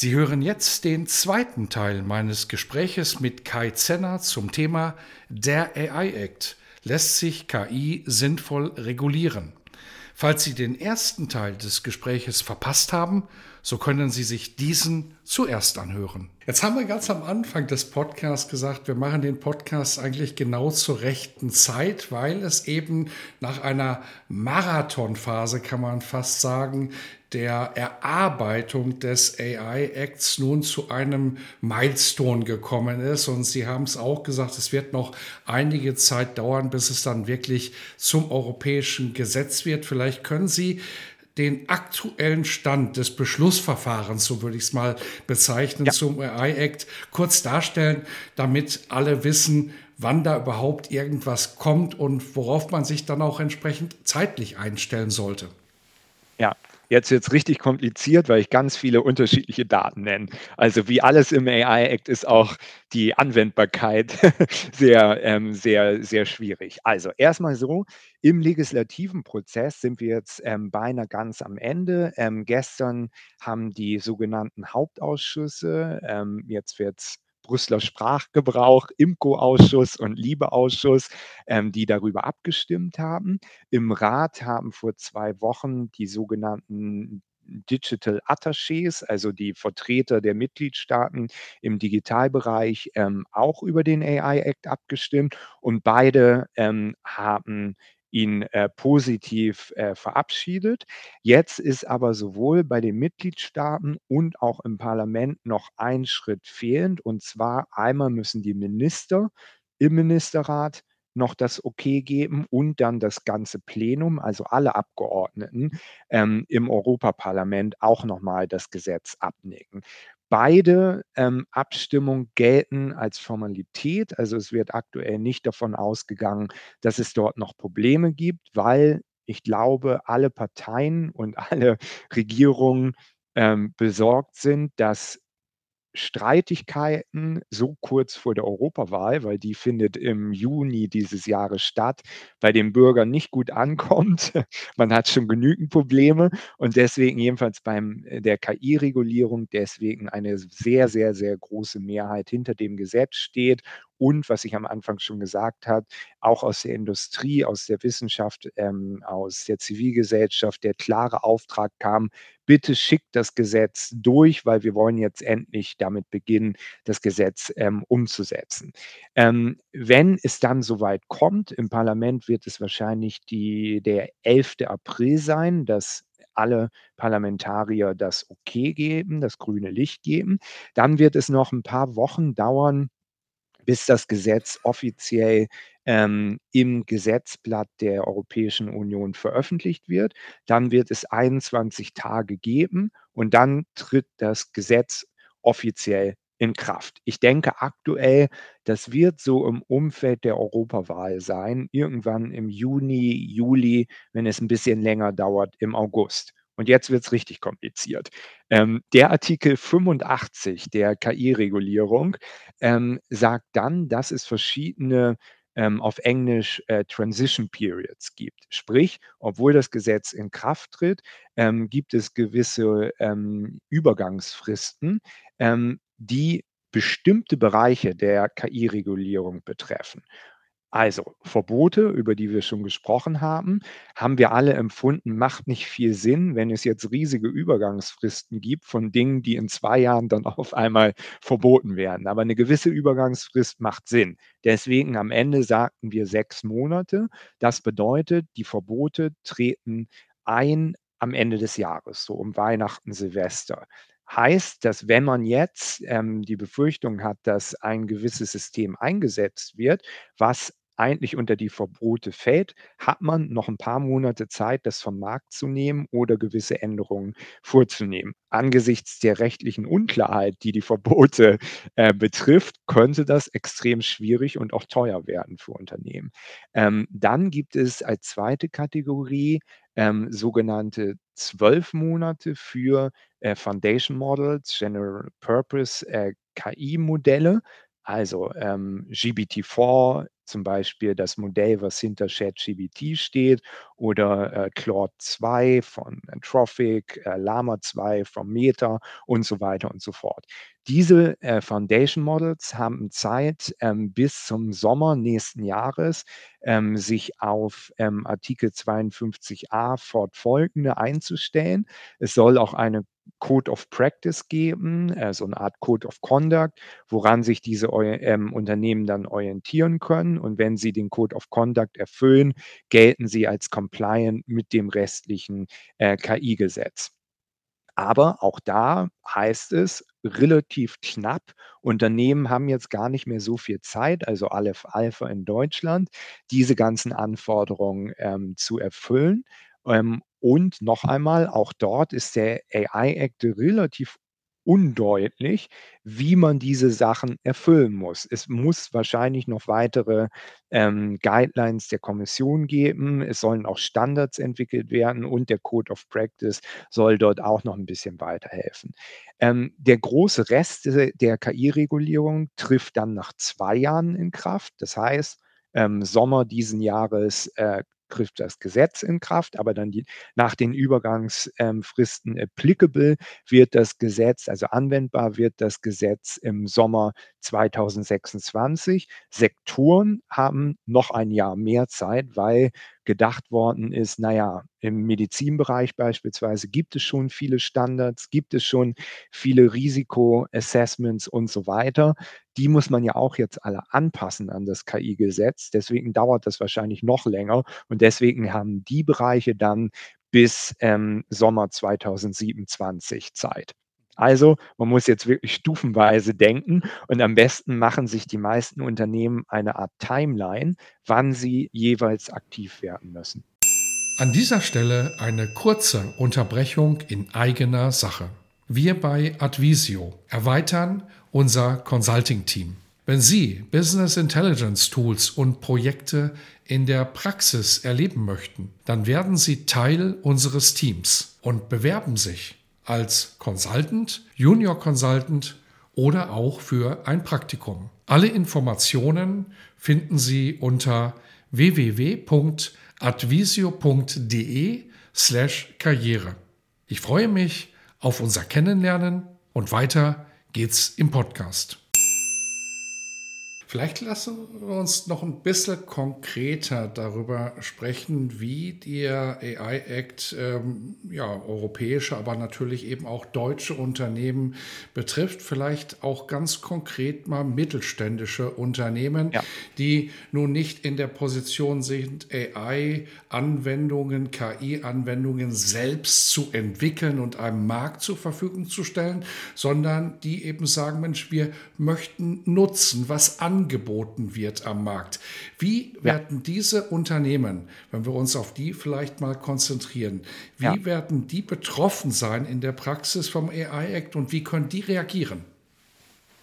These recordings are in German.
Sie hören jetzt den zweiten Teil meines Gespräches mit Kai Zenner zum Thema Der AI Act. Lässt sich KI sinnvoll regulieren? Falls Sie den ersten Teil des Gespräches verpasst haben, so können Sie sich diesen zuerst anhören. Jetzt haben wir ganz am Anfang des Podcasts gesagt, wir machen den Podcast eigentlich genau zur rechten Zeit, weil es eben nach einer Marathonphase, kann man fast sagen, der Erarbeitung des AI Acts nun zu einem Milestone gekommen ist. Und Sie haben es auch gesagt, es wird noch einige Zeit dauern, bis es dann wirklich zum europäischen Gesetz wird. Vielleicht können Sie den aktuellen Stand des Beschlussverfahrens, so würde ich es mal bezeichnen, ja. zum AI Act kurz darstellen, damit alle wissen, wann da überhaupt irgendwas kommt und worauf man sich dann auch entsprechend zeitlich einstellen sollte. Jetzt wird es richtig kompliziert, weil ich ganz viele unterschiedliche Daten nenne. Also wie alles im AI-Act ist auch die Anwendbarkeit sehr, ähm, sehr, sehr schwierig. Also erstmal so, im legislativen Prozess sind wir jetzt ähm, beinahe ganz am Ende. Ähm, gestern haben die sogenannten Hauptausschüsse, ähm, jetzt wird es Brüsseler Sprachgebrauch, IMCO-Ausschuss und Liebe-Ausschuss, ähm, die darüber abgestimmt haben. Im Rat haben vor zwei Wochen die sogenannten Digital Attachés, also die Vertreter der Mitgliedstaaten im Digitalbereich, ähm, auch über den AI Act abgestimmt und beide ähm, haben ihn äh, positiv äh, verabschiedet. Jetzt ist aber sowohl bei den Mitgliedstaaten und auch im Parlament noch ein Schritt fehlend. Und zwar einmal müssen die Minister im Ministerrat noch das Okay geben und dann das ganze Plenum, also alle Abgeordneten ähm, im Europaparlament auch nochmal das Gesetz abnicken. Beide ähm, Abstimmungen gelten als Formalität. Also es wird aktuell nicht davon ausgegangen, dass es dort noch Probleme gibt, weil ich glaube, alle Parteien und alle Regierungen ähm, besorgt sind, dass Streitigkeiten so kurz vor der Europawahl, weil die findet im Juni dieses Jahres statt, bei den Bürgern nicht gut ankommt. Man hat schon genügend Probleme und deswegen jedenfalls beim äh, der KI-Regulierung deswegen eine sehr, sehr, sehr große Mehrheit hinter dem Gesetz steht und was ich am Anfang schon gesagt habe, auch aus der Industrie, aus der Wissenschaft, ähm, aus der Zivilgesellschaft der klare Auftrag kam, bitte schickt das Gesetz durch, weil wir wollen jetzt endlich damit beginnen, das Gesetz ähm, umzusetzen. Ähm, wenn es dann soweit kommt, im Parlament wird es wahrscheinlich die, der 11. April sein, dass alle Parlamentarier das Okay geben, das grüne Licht geben. Dann wird es noch ein paar Wochen dauern, bis das Gesetz offiziell ähm, im Gesetzblatt der Europäischen Union veröffentlicht wird. Dann wird es 21 Tage geben und dann tritt das Gesetz offiziell in Kraft. Ich denke aktuell, das wird so im Umfeld der Europawahl sein, irgendwann im Juni, Juli, wenn es ein bisschen länger dauert, im August. Und jetzt wird es richtig kompliziert. Ähm, der Artikel 85 der KI-Regulierung ähm, sagt dann, dass es verschiedene ähm, auf Englisch äh, Transition Periods gibt. Sprich, obwohl das Gesetz in Kraft tritt, ähm, gibt es gewisse ähm, Übergangsfristen, ähm, die bestimmte Bereiche der KI-Regulierung betreffen. Also Verbote, über die wir schon gesprochen haben, haben wir alle empfunden, macht nicht viel Sinn, wenn es jetzt riesige Übergangsfristen gibt von Dingen, die in zwei Jahren dann auf einmal verboten werden. Aber eine gewisse Übergangsfrist macht Sinn. Deswegen am Ende sagten wir sechs Monate. Das bedeutet, die Verbote treten ein am Ende des Jahres, so um Weihnachten, Silvester. Heißt, dass wenn man jetzt ähm, die Befürchtung hat, dass ein gewisses System eingesetzt wird, was eigentlich unter die Verbote fällt, hat man noch ein paar Monate Zeit, das vom Markt zu nehmen oder gewisse Änderungen vorzunehmen. Angesichts der rechtlichen Unklarheit, die die Verbote äh, betrifft, könnte das extrem schwierig und auch teuer werden für Unternehmen. Ähm, dann gibt es als zweite Kategorie ähm, sogenannte 12 Monate für äh, Foundation Models, General Purpose äh, KI-Modelle, also ähm, GPT-4 zum Beispiel das Modell, was hinter ChatGPT steht oder äh, Claude 2 von Anthropic, äh, Llama 2 von Meta und so weiter und so fort. Diese äh, Foundation Models haben Zeit ähm, bis zum Sommer nächsten Jahres, ähm, sich auf ähm, Artikel 52a fortfolgende einzustellen. Es soll auch eine Code of Practice geben, äh, so eine Art Code of Conduct, woran sich diese ähm, Unternehmen dann orientieren können. Und wenn sie den Code of Conduct erfüllen, gelten sie als compliant mit dem restlichen äh, KI-Gesetz. Aber auch da heißt es relativ knapp, Unternehmen haben jetzt gar nicht mehr so viel Zeit, also Aleph Alpha in Deutschland, diese ganzen Anforderungen ähm, zu erfüllen. Ähm, und noch einmal, auch dort ist der AI Act relativ undeutlich, wie man diese Sachen erfüllen muss. Es muss wahrscheinlich noch weitere ähm, Guidelines der Kommission geben. Es sollen auch Standards entwickelt werden und der Code of Practice soll dort auch noch ein bisschen weiterhelfen. Ähm, der große Rest der, KI-Regulierung trifft dann nach zwei Jahren in Kraft. Das heißt, ähm, Sommer diesen Jahres äh, trifft das Gesetz in Kraft, aber dann die, nach den Übergangsfristen ähm, applicable wird das Gesetz, also anwendbar wird das Gesetz im Sommer 2026. Sektoren haben noch ein Jahr mehr Zeit, weil gedacht worden ist, naja, im Medizinbereich beispielsweise gibt es schon viele Standards, gibt es schon viele Risikoassessments und so weiter. Die muss man ja auch jetzt alle anpassen an das KI-Gesetz. Deswegen dauert das wahrscheinlich noch länger und deswegen haben die Bereiche dann bis ähm, Sommer 2027 Zeit. Also man muss jetzt wirklich stufenweise denken und am besten machen sich die meisten Unternehmen eine Art Timeline, wann sie jeweils aktiv werden müssen. An dieser Stelle eine kurze Unterbrechung in eigener Sache. Wir bei Advisio erweitern unser Consulting-Team. Wenn Sie Business Intelligence Tools und Projekte in der Praxis erleben möchten, dann werden Sie Teil unseres Teams und bewerben sich als Consultant, Junior Consultant oder auch für ein Praktikum. Alle Informationen finden Sie unter www.advisio.de slash Karriere. Ich freue mich auf unser Kennenlernen und weiter geht's im Podcast. Vielleicht lassen wir uns noch ein bisschen konkreter darüber sprechen, wie der AI Act ähm, ja, europäische, aber natürlich eben auch deutsche Unternehmen betrifft. Vielleicht auch ganz konkret mal mittelständische Unternehmen, ja. die nun nicht in der Position sind, AI-Anwendungen, KI-Anwendungen selbst zu entwickeln und einem Markt zur Verfügung zu stellen, sondern die eben sagen, Mensch, wir möchten nutzen, was an angeboten wird am Markt. Wie werden ja. diese Unternehmen, wenn wir uns auf die vielleicht mal konzentrieren, wie ja. werden die betroffen sein in der Praxis vom AI Act und wie können die reagieren?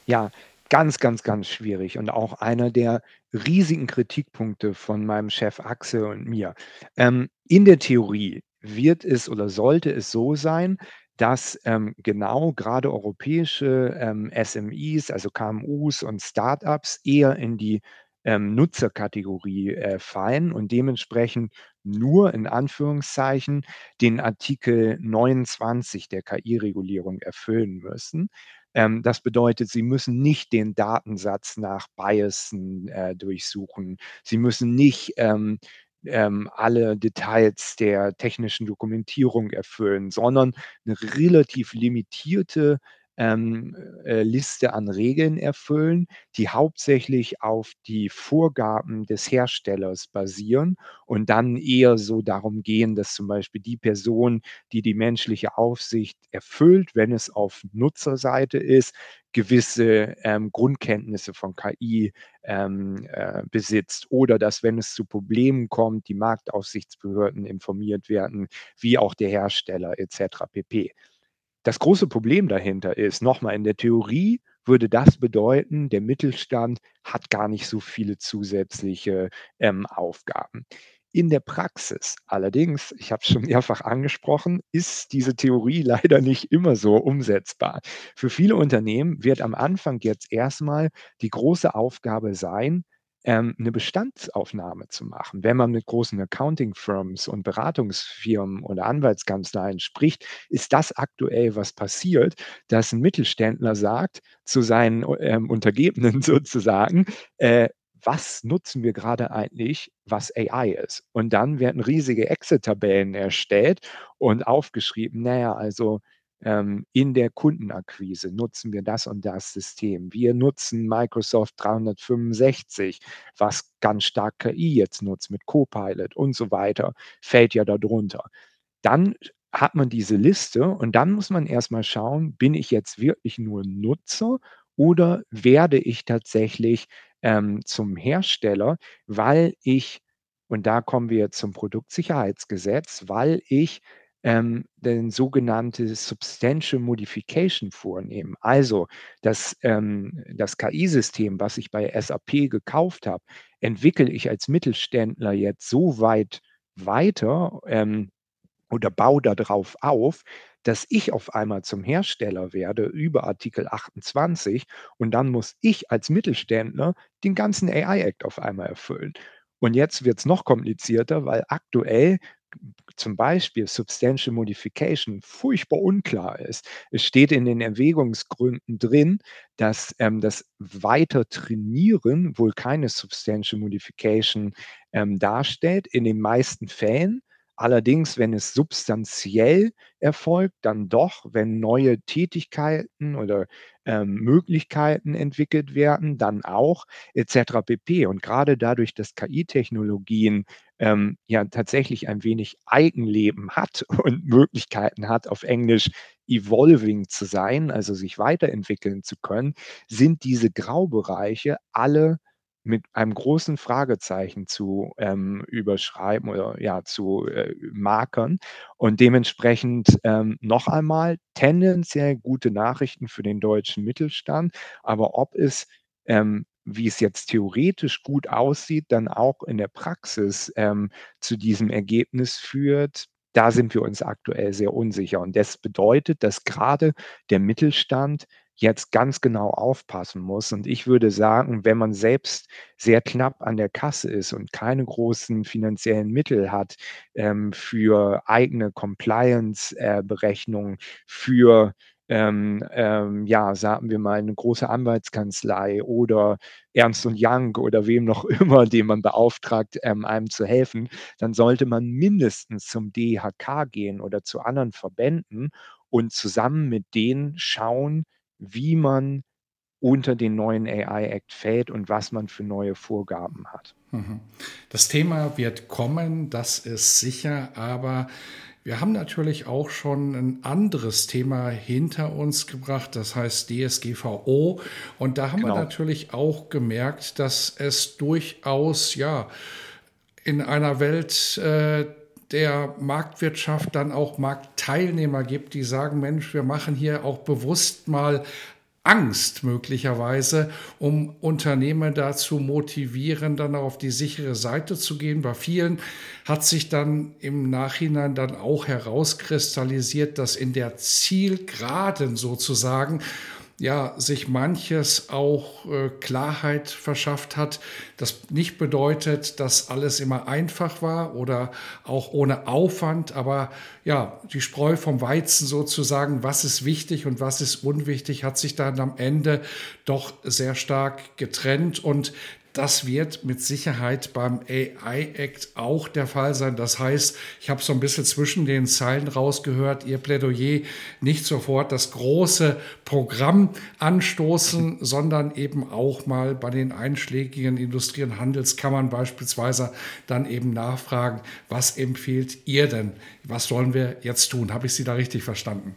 Ja, ganz, ganz, ganz schwierig und auch einer der riesigen Kritikpunkte von meinem Chef Axel und mir. Ähm, in der Theorie wird es oder sollte es so sein, dass ähm, genau gerade europäische ähm, SMEs, also KMUs und Startups eher in die ähm, Nutzerkategorie äh, fallen und dementsprechend nur in Anführungszeichen den Artikel 29 der KI-Regulierung erfüllen müssen. Ähm, das bedeutet, Sie müssen nicht den Datensatz nach Biasen äh, durchsuchen. Sie müssen nicht ähm, ähm, alle Details der technischen Dokumentierung erfüllen, sondern eine relativ limitierte ähm, äh, Liste an Regeln erfüllen, die hauptsächlich auf die Vorgaben des Herstellers basieren und dann eher so darum gehen, dass zum Beispiel die Person, die die menschliche Aufsicht erfüllt, wenn es auf Nutzerseite ist, gewisse ähm, Grundkenntnisse von KI ähm, äh, besitzt oder dass, wenn es zu Problemen kommt, die Marktaufsichtsbehörden informiert werden, wie auch der Hersteller etc. pp. Das große Problem dahinter ist, nochmal in der Theorie würde das bedeuten, der Mittelstand hat gar nicht so viele zusätzliche ähm, Aufgaben. In der Praxis allerdings, ich habe es schon mehrfach angesprochen, ist diese Theorie leider nicht immer so umsetzbar. Für viele Unternehmen wird am Anfang jetzt erstmal die große Aufgabe sein, ähm, 'ne Bestandsaufnahme zu machen. Wenn man mit großen Accounting-Firms und Beratungsfirmen oder Anwaltskanzleien spricht, ist das aktuell, was passiert, dass ein Mittelständler sagt zu seinen ähm, Untergebenen sozusagen, äh, was nutzen wir gerade eigentlich, was AI ist? Und dann werden riesige Excel-Tabellen erstellt und aufgeschrieben, naja, also ähm, in der Kundenakquise nutzen wir das und das System. Wir nutzen Microsoft 365, was ganz stark KI jetzt nutzt mit Copilot und so weiter, fällt ja darunter. Dann hat man diese Liste und dann muss man erstmal schauen, bin ich jetzt wirklich nur Nutzer oder werde ich tatsächlich ähm, zum Hersteller, weil ich, und da kommen wir zum Produktsicherheitsgesetz, weil ich ähm, den sogenannte Substantial Modification vornehmen. Also das, ähm, das KI-System, was ich bei SAP gekauft habe, entwickle ich als Mittelständler jetzt so weit weiter ähm, oder baue darauf auf, dass ich auf einmal zum Hersteller werde über Artikel 28 und dann muss ich als Mittelständler den ganzen AI-Act auf einmal erfüllen. Und jetzt wird es noch komplizierter, weil aktuell zum Beispiel Substantial Modification furchtbar unklar ist. Es steht in den Erwägungsgründen drin, dass ähm, das weiter Trainieren wohl keine Substantial Modification ähm, darstellt. In den meisten Fällen Allerdings, wenn es substanziell erfolgt, dann doch, wenn neue Tätigkeiten oder ähm, Möglichkeiten entwickelt werden, dann auch etc. pp. Und gerade dadurch, dass KI-Technologien ähm, ja tatsächlich ein wenig Eigenleben hat und Möglichkeiten hat, auf Englisch evolving zu sein, also sich weiterentwickeln zu können, sind diese Graubereiche alle mit einem großen Fragezeichen zu ähm, überschreiben oder ja zu äh, markern. Und dementsprechend ähm, noch einmal tendenziell gute Nachrichten für den deutschen Mittelstand. Aber ob es, ähm, wie es jetzt theoretisch gut aussieht, dann auch in der Praxis ähm, zu diesem Ergebnis führt, da sind wir uns aktuell sehr unsicher. Und das bedeutet, dass gerade der Mittelstand jetzt ganz genau aufpassen muss. Und ich würde sagen, wenn man selbst sehr knapp an der Kasse ist und keine großen finanziellen Mittel hat ähm, für eigene Compliance-Berechnungen, für ähm, ähm, ja, sagen wir mal, eine große Anwaltskanzlei oder Ernst und Young oder wem noch immer, den man beauftragt, ähm, einem zu helfen, dann sollte man mindestens zum DHK gehen oder zu anderen Verbänden und zusammen mit denen schauen, wie man unter den neuen AI Act fällt und was man für neue Vorgaben hat. Mhm. Das Thema wird kommen, das ist sicher, aber wir haben natürlich auch schon ein anderes Thema hinter uns gebracht, das heißt DSGVO. Und da haben genau. wir natürlich auch gemerkt, dass es durchaus, ja, in einer Welt äh, der Marktwirtschaft dann auch Marktteilnehmer gibt, die sagen, Mensch, wir machen hier auch bewusst mal Angst möglicherweise, um Unternehmen dazu motivieren, dann auf die sichere Seite zu gehen. Bei vielen hat sich dann im Nachhinein dann auch herauskristallisiert, dass in der Zielgeraden sozusagen ja, sich manches auch äh, Klarheit verschafft hat. Das nicht bedeutet, dass alles immer einfach war oder auch ohne Aufwand, aber ja, die Spreu vom Weizen sozusagen, was ist wichtig und was ist unwichtig, hat sich dann am Ende doch sehr stark getrennt und Das wird mit Sicherheit beim AI Act auch der Fall sein. Das heißt, ich habe so ein bisschen zwischen den Zeilen rausgehört, Ihr Plädoyer nicht sofort das große Programm anstoßen, sondern eben auch mal bei den einschlägigen Industrie- und Handelskammern beispielsweise dann eben nachfragen, was empfiehlt ihr denn? Was sollen wir jetzt tun? Habe ich Sie da richtig verstanden?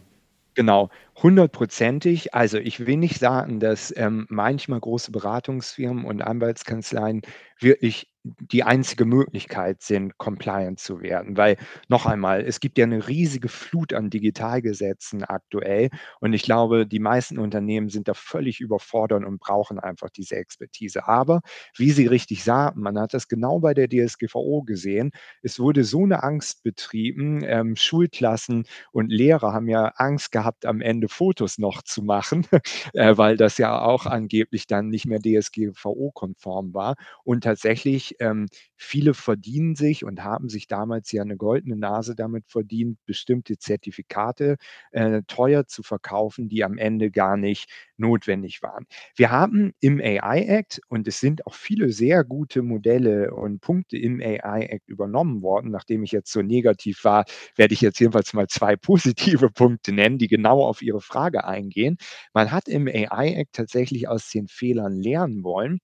Genau, hundertprozentig. Also, ich will nicht sagen, dass, ähm, manchmal große Beratungsfirmen und Anwaltskanzleien wirklich die einzige Möglichkeit sind, compliant zu werden. Weil noch einmal, es gibt ja eine riesige Flut an Digitalgesetzen aktuell und ich glaube, die meisten Unternehmen sind da völlig überfordert und brauchen einfach diese Expertise. Aber wie Sie richtig sagten, man hat das genau bei der DSGVO gesehen. Es wurde so eine Angst betrieben. Ähm, Schulklassen und Lehrer haben ja Angst gehabt, am Ende Fotos noch zu machen, äh, weil das ja auch angeblich dann nicht mehr DSGVO-konform war. Und tatsächlich ähm, viele verdienen sich und haben sich damals ja eine goldene Nase damit verdient, bestimmte Zertifikate äh, teuer zu verkaufen, die am Ende gar nicht notwendig waren. Wir haben im AI Act, und es sind auch viele sehr gute Modelle und Punkte im AI Act übernommen worden, nachdem ich jetzt so negativ war, werde ich jetzt jedenfalls mal zwei positive Punkte nennen, die genau auf Ihre Frage eingehen. Man hat im AI Act tatsächlich aus den Fehlern lernen wollen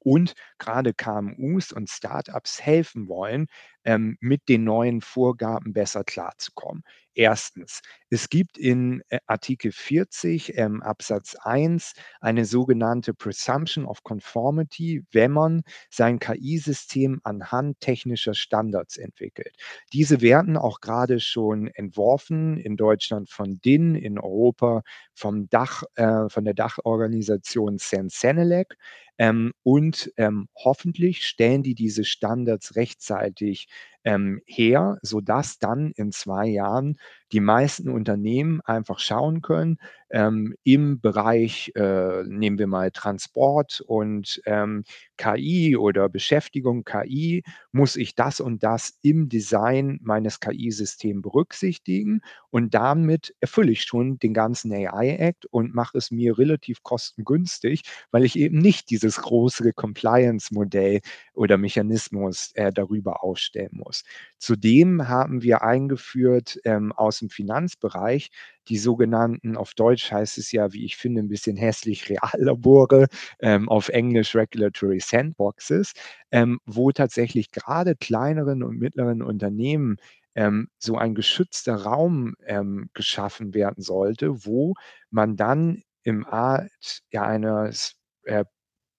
und gerade KMUs und Startups helfen wollen, ähm, mit den neuen Vorgaben besser klarzukommen. Erstens, es gibt in äh, Artikel 40 ähm, Absatz 1 eine sogenannte Presumption of Conformity, wenn man sein KI-System anhand technischer Standards entwickelt. Diese werden auch gerade schon entworfen in Deutschland von DIN, in Europa vom Dach, äh, von der Dachorganisation Sensenelec. Ähm, und ähm, hoffentlich stellen die diese Standards rechtzeitig ähm, her, sodass dann in zwei Jahren die meisten Unternehmen einfach schauen können, ähm, im Bereich, äh, nehmen wir mal Transport und ähm, KI oder Beschäftigung KI, muss ich das und das im Design meines KI-Systems berücksichtigen und damit erfülle ich schon den ganzen AI-Act und mache es mir relativ kostengünstig, weil ich eben nicht dieses große Compliance-Modell oder Mechanismus äh, darüber aufstellen muss. Zudem haben wir eingeführt ähm, aus dem Finanzbereich. Die sogenannten, auf Deutsch heißt es ja, wie ich finde, ein bisschen hässlich Reallabore, ähm, auf Englisch Regulatory Sandboxes, ähm, wo tatsächlich gerade kleineren und mittleren Unternehmen ähm, so ein geschützter Raum ähm, geschaffen werden sollte, wo man dann im Art ja, eines äh,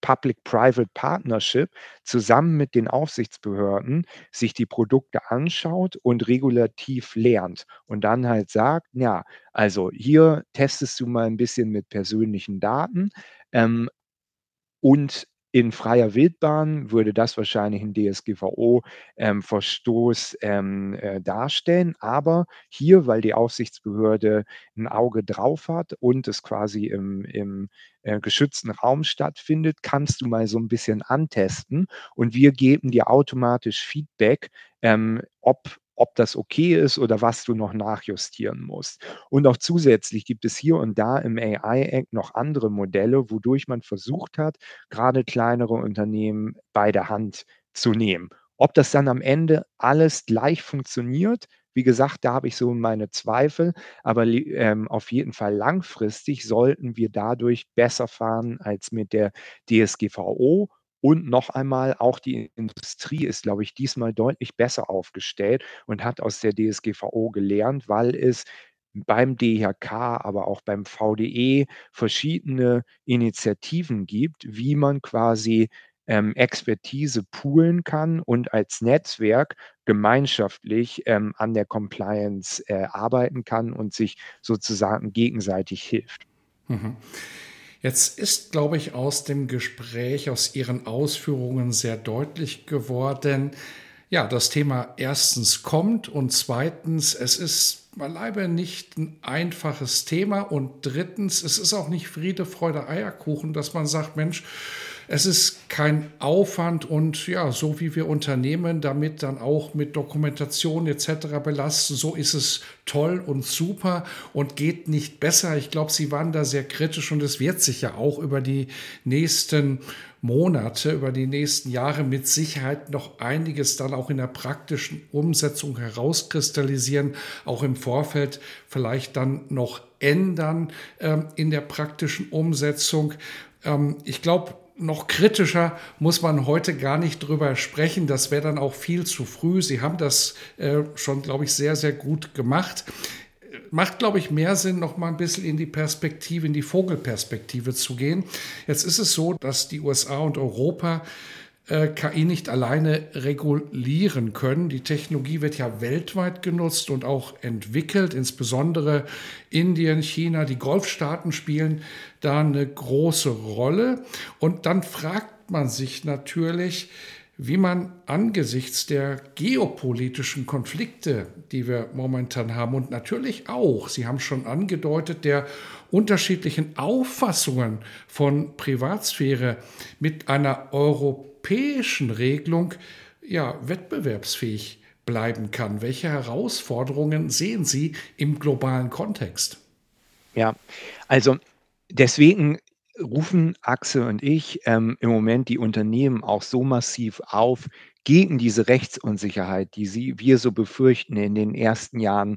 Public-Private Partnership zusammen mit den Aufsichtsbehörden sich die Produkte anschaut und regulativ lernt und dann halt sagt, ja, also hier testest du mal ein bisschen mit persönlichen Daten ähm, und in freier Wildbahn würde das wahrscheinlich 'n DSGVO, ähm, ähm, äh, darstellen. Aber hier, weil die Aufsichtsbehörde ein Auge drauf hat und es quasi im im, äh, geschützten Raum stattfindet, kannst du mal so ein bisschen antesten und wir geben dir automatisch Feedback, ähm, ob ob das okay ist oder was du noch nachjustieren musst. Und auch zusätzlich gibt es hier und da im AI Act noch andere Modelle, wodurch man versucht hat, gerade kleinere Unternehmen bei der Hand zu nehmen. Ob das dann am Ende alles gleich funktioniert, wie gesagt, da habe ich so meine Zweifel, aber ähm, auf jeden Fall langfristig sollten wir dadurch besser fahren als mit der DSGVO und noch einmal, auch die Industrie ist, glaube ich, diesmal deutlich besser aufgestellt und hat aus der DSGVO gelernt, weil es beim DIHK, aber auch beim VDE verschiedene Initiativen gibt, wie man quasi ähm, Expertise poolen kann und als Netzwerk gemeinschaftlich ähm, an der Compliance äh, arbeiten kann und sich sozusagen gegenseitig hilft. Mhm. Jetzt ist, glaube ich, aus dem Gespräch, aus Ihren Ausführungen sehr deutlich geworden, ja, das Thema erstens kommt und zweitens, es ist beileibe nicht ein einfaches Thema und drittens, es ist auch nicht Friede, Freude, Eierkuchen, dass man sagt, Mensch, es ist kein Aufwand und ja, so wie wir Unternehmen damit dann auch mit Dokumentation etc. belasten, so ist es toll und super und geht nicht besser. Ich glaube, Sie waren da sehr kritisch und es wird sich ja auch über die nächsten Monate, über die nächsten Jahre mit Sicherheit noch einiges dann auch in der praktischen Umsetzung herauskristallisieren, auch im Vorfeld vielleicht dann noch ändern ähm, in der praktischen Umsetzung. Ähm, ich glaube, noch kritischer muss man heute gar nicht drüber sprechen. Das wäre dann auch viel zu früh. Sie haben das äh, schon, glaube ich, sehr, sehr gut gemacht. Macht, glaube ich, mehr Sinn, noch mal ein bisschen in die Perspektive, in die Vogelperspektive zu gehen. Jetzt ist es so, dass die USA und Europa äh, KI nicht alleine regulieren können. Die Technologie wird ja weltweit genutzt und auch entwickelt, insbesondere Indien, China, die Golfstaaten spielen da eine große Rolle. Und dann fragt man sich natürlich, wie man angesichts der geopolitischen Konflikte, die wir momentan haben und natürlich auch, Sie haben schon angedeutet, der unterschiedlichen Auffassungen von Privatsphäre mit einer europäischen europäischen Regelung ja, wettbewerbsfähig bleiben kann. Welche Herausforderungen sehen Sie im globalen Kontext? Ja, also deswegen rufen Axel und ich ähm, im Moment die Unternehmen auch so massiv auf, gegen diese Rechtsunsicherheit, die sie, wir so befürchten in den ersten Jahren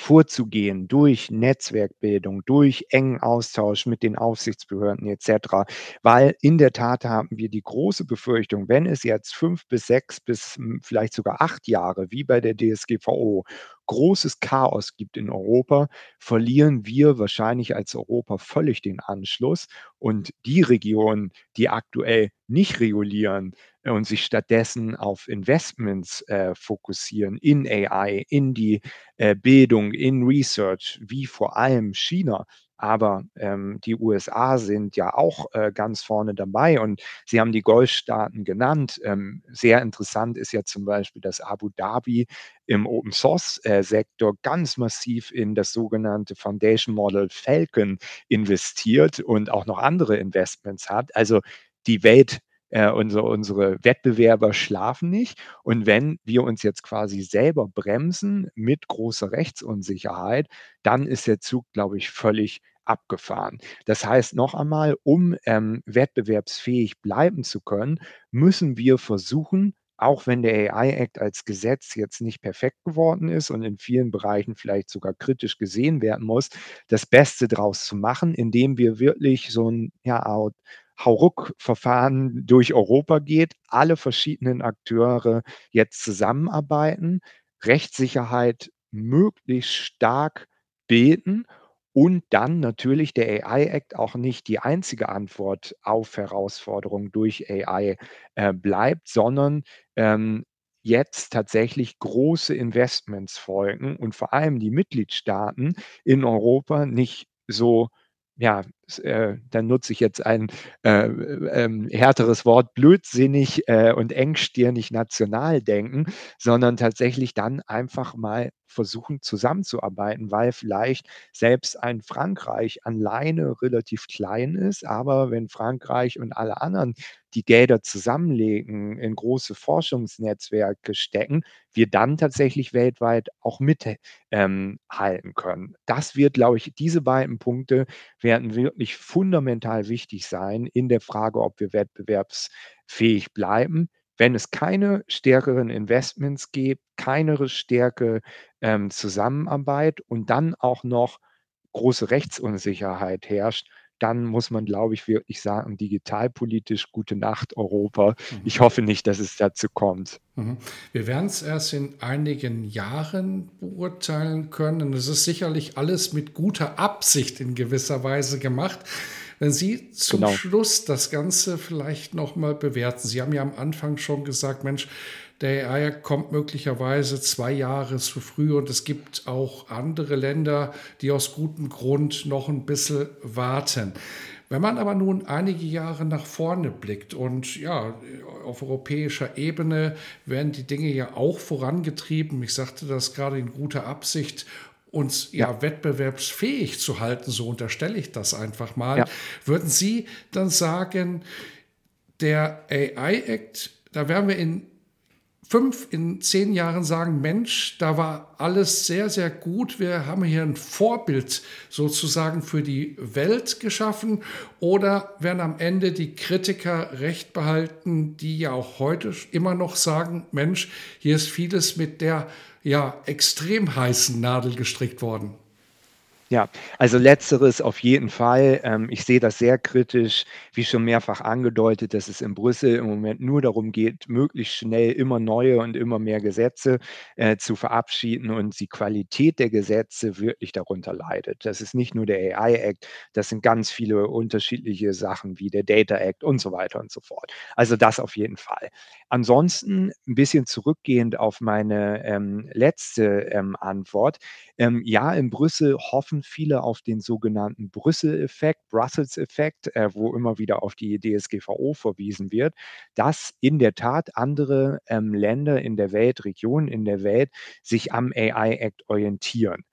vorzugehen durch Netzwerkbildung, durch engen Austausch mit den Aufsichtsbehörden etc. Weil in der Tat haben wir die große Befürchtung, wenn es jetzt fünf bis sechs bis hm, vielleicht sogar acht Jahre wie bei der DSGVO großes Chaos gibt in Europa, verlieren wir wahrscheinlich als Europa völlig den Anschluss. Und die Regionen, die aktuell nicht regulieren äh, und sich stattdessen auf Investments äh, fokussieren in AI, in die äh, Bildung, in Research, wie vor allem China, aber ähm, die USA sind ja auch äh, ganz vorne dabei und Sie haben die Golfstaaten genannt. Ähm, sehr interessant ist ja zum Beispiel, dass Abu Dhabi im Open Source äh, Sektor ganz massiv in das sogenannte Foundation Model Falcon investiert und auch noch andere Investments hat. Also die Welt äh, unsere, unsere Wettbewerber schlafen nicht. Und wenn wir uns jetzt quasi selber bremsen mit großer Rechtsunsicherheit, dann ist der Zug, glaube ich, völlig abgefahren. Das heißt noch einmal, um ähm, wettbewerbsfähig bleiben zu können, müssen wir versuchen, auch wenn der AI Act als Gesetz jetzt nicht perfekt geworden ist und in vielen Bereichen vielleicht sogar kritisch gesehen werden muss, das Beste daraus zu machen, indem wir wirklich so ein ja, Hauruck-Verfahren durch Europa geht, alle verschiedenen Akteure jetzt zusammenarbeiten, Rechtssicherheit möglichst stark bilden und dann natürlich der AI-Act auch nicht die einzige Antwort auf Herausforderungen durch AI äh, bleibt, sondern ähm, jetzt tatsächlich große Investments folgen und vor allem die Mitgliedstaaten in Europa nicht so ja, äh, dann nutze ich jetzt ein äh, ähm, härteres Wort, blödsinnig äh, und engstirnig national denken, sondern tatsächlich dann einfach mal versuchen zusammenzuarbeiten, weil vielleicht selbst ein Frankreich alleine relativ klein ist, aber wenn Frankreich und alle anderen die Gelder zusammenlegen, in große Forschungsnetzwerke stecken, wir dann tatsächlich weltweit auch mithalten ähm, können. Das wird, glaube ich, diese beiden Punkte werden wirklich fundamental wichtig sein in der Frage, ob wir wettbewerbsfähig bleiben. Wenn es keine stärkeren Investments gibt, keine stärkere ähm, Zusammenarbeit und dann auch noch große Rechtsunsicherheit herrscht, dann muss man, glaube ich, wirklich sagen, digitalpolitisch gute Nacht Europa. Mhm. Ich hoffe nicht, dass es dazu kommt. Mhm. Wir werden es erst in einigen Jahren beurteilen können. Es ist sicherlich alles mit guter Absicht in gewisser Weise gemacht. Wenn Sie zum genau. Schluss das Ganze vielleicht nochmal bewerten. Sie haben ja am Anfang schon gesagt, Mensch, der AI kommt möglicherweise zwei Jahre zu früh und es gibt auch andere Länder, die aus gutem Grund noch ein bisschen warten. Wenn man aber nun einige Jahre nach vorne blickt und ja, auf europäischer Ebene werden die Dinge ja auch vorangetrieben, ich sagte das gerade in guter Absicht, uns ja, ja wettbewerbsfähig zu halten, so unterstelle ich das einfach mal. Ja. Würden Sie dann sagen, der AI-Act, da werden wir in fünf, in zehn Jahren sagen, Mensch, da war alles sehr, sehr gut. Wir haben hier ein Vorbild sozusagen für die Welt geschaffen. Oder werden am Ende die Kritiker recht behalten, die ja auch heute immer noch sagen, Mensch, hier ist vieles mit der ja, extrem heißen Nadel gestrickt worden. Ja, also letzteres auf jeden Fall. Ähm, ich sehe das sehr kritisch, wie schon mehrfach angedeutet, dass es in Brüssel im Moment nur darum geht, möglichst schnell immer neue und immer mehr Gesetze äh, zu verabschieden und die Qualität der Gesetze wirklich darunter leidet. Das ist nicht nur der AI Act, das sind ganz viele unterschiedliche Sachen wie der Data Act und so weiter und so fort. Also das auf jeden Fall. Ansonsten ein bisschen zurückgehend auf meine ähm, letzte ähm, Antwort. Ähm, ja, in Brüssel hoffen viele auf den sogenannten Brüssel-Effekt, Brussels-Effekt, äh, wo immer wieder auf die DSGVO verwiesen wird, dass in der Tat andere ähm, Länder in der Welt, Regionen in der Welt sich am AI-Act orientieren.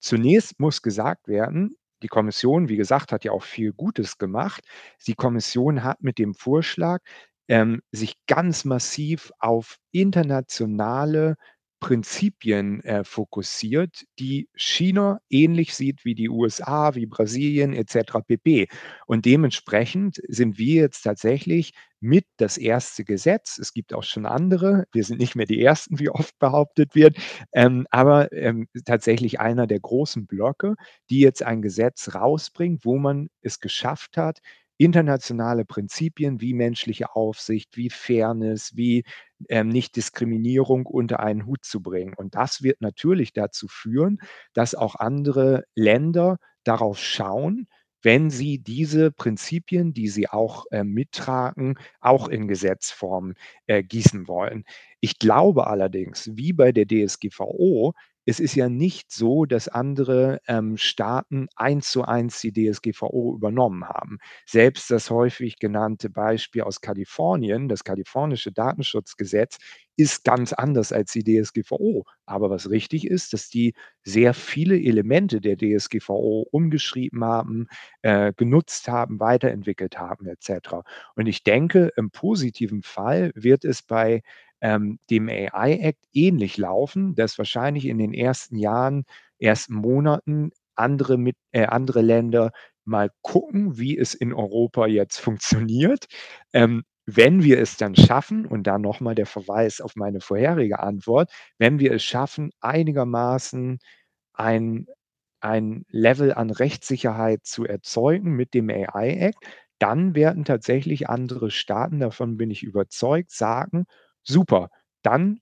Zunächst muss gesagt werden, die Kommission, wie gesagt, hat ja auch viel Gutes gemacht. Die Kommission hat mit dem Vorschlag ähm, sich ganz massiv auf internationale Prinzipien äh, fokussiert, die China ähnlich sieht wie die USA, wie Brasilien etc. pp. Und dementsprechend sind wir jetzt tatsächlich mit das erste Gesetz. Es gibt auch schon andere. Wir sind nicht mehr die ersten, wie oft behauptet wird, ähm, aber ähm, tatsächlich einer der großen Blöcke, die jetzt ein Gesetz rausbringt, wo man es geschafft hat, internationale Prinzipien wie menschliche Aufsicht, wie Fairness, wie ähm, Nichtdiskriminierung unter einen Hut zu bringen. Und das wird natürlich dazu führen, dass auch andere Länder darauf schauen, wenn sie diese Prinzipien, die sie auch äh, mittragen, auch in Gesetzform äh, gießen wollen. Ich glaube allerdings, wie bei der DSGVO, es ist ja nicht so, dass andere ähm, Staaten eins zu eins die DSGVO übernommen haben. Selbst das häufig genannte Beispiel aus Kalifornien, das kalifornische Datenschutzgesetz, ist ganz anders als die DSGVO. Aber was richtig ist, dass die sehr viele Elemente der DSGVO umgeschrieben haben, äh, genutzt haben, weiterentwickelt haben etc. Und ich denke, im positiven Fall wird es bei ähm, dem AI-Act ähnlich laufen, dass wahrscheinlich in den ersten Jahren, ersten Monaten andere, mit, äh, andere Länder mal gucken, wie es in Europa jetzt funktioniert. Ähm, wenn wir es dann schaffen, und da nochmal der Verweis auf meine vorherige Antwort, wenn wir es schaffen, einigermaßen ein, ein Level an Rechtssicherheit zu erzeugen mit dem AI-Act, dann werden tatsächlich andere Staaten, davon bin ich überzeugt, sagen, Super, dann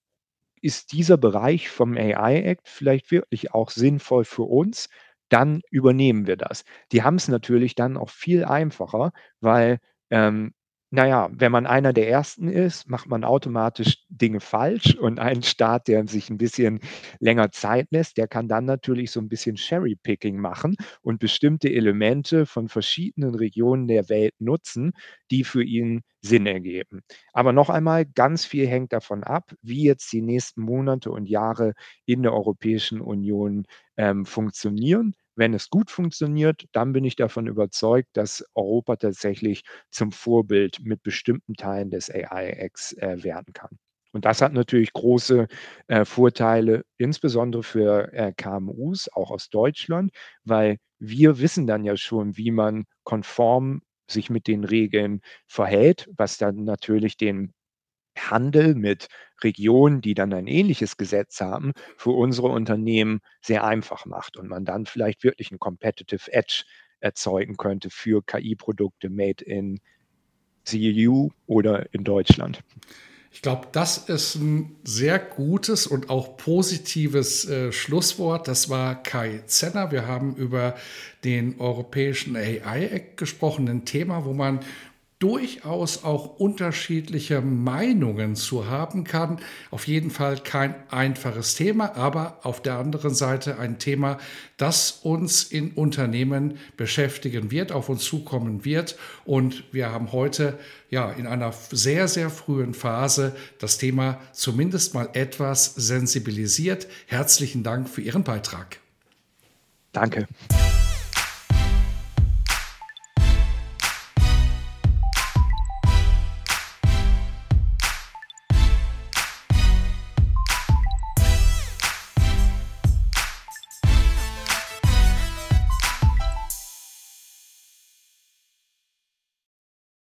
ist dieser Bereich vom AI Act vielleicht wirklich auch sinnvoll für uns, dann übernehmen wir das. Die haben es natürlich dann auch viel einfacher, weil ähm, naja, wenn man einer der Ersten ist, macht man automatisch Dinge falsch und ein Staat, der sich ein bisschen länger Zeit lässt, der kann dann natürlich so ein bisschen Cherry-Picking machen und bestimmte Elemente von verschiedenen Regionen der Welt nutzen, die für ihn Sinn ergeben. Aber noch einmal, ganz viel hängt davon ab, wie jetzt die nächsten Monate und Jahre in der Europäischen Union ähm, funktionieren. Wenn es gut funktioniert, dann bin ich davon überzeugt, dass Europa tatsächlich zum Vorbild mit bestimmten Teilen des AI-Acts äh, werden kann. Und das hat natürlich große äh, Vorteile, insbesondere für äh, KMUs, auch aus Deutschland, weil wir wissen dann ja schon, wie man konform sich mit den Regeln verhält, was dann natürlich den Handel mit Regionen, die dann ein ähnliches Gesetz haben, für unsere Unternehmen sehr einfach macht und man dann vielleicht wirklich 'n Competitive Edge erzeugen könnte für KI-Produkte made in the EU oder in Deutschland. Ich glaube, das ist ein sehr gutes und auch positives äh, Schlusswort. Das war Kai Zenner. Wir haben über den europäischen AI Act gesprochen, ein Thema, wo man durchaus auch unterschiedliche Meinungen zu haben kann. Auf jeden Fall kein einfaches Thema, aber auf der anderen Seite ein Thema, das uns in Unternehmen beschäftigen wird, auf uns zukommen wird. Und wir haben heute ja in einer sehr, sehr frühen Phase das Thema zumindest mal etwas sensibilisiert. Herzlichen Dank für Ihren Beitrag. Danke.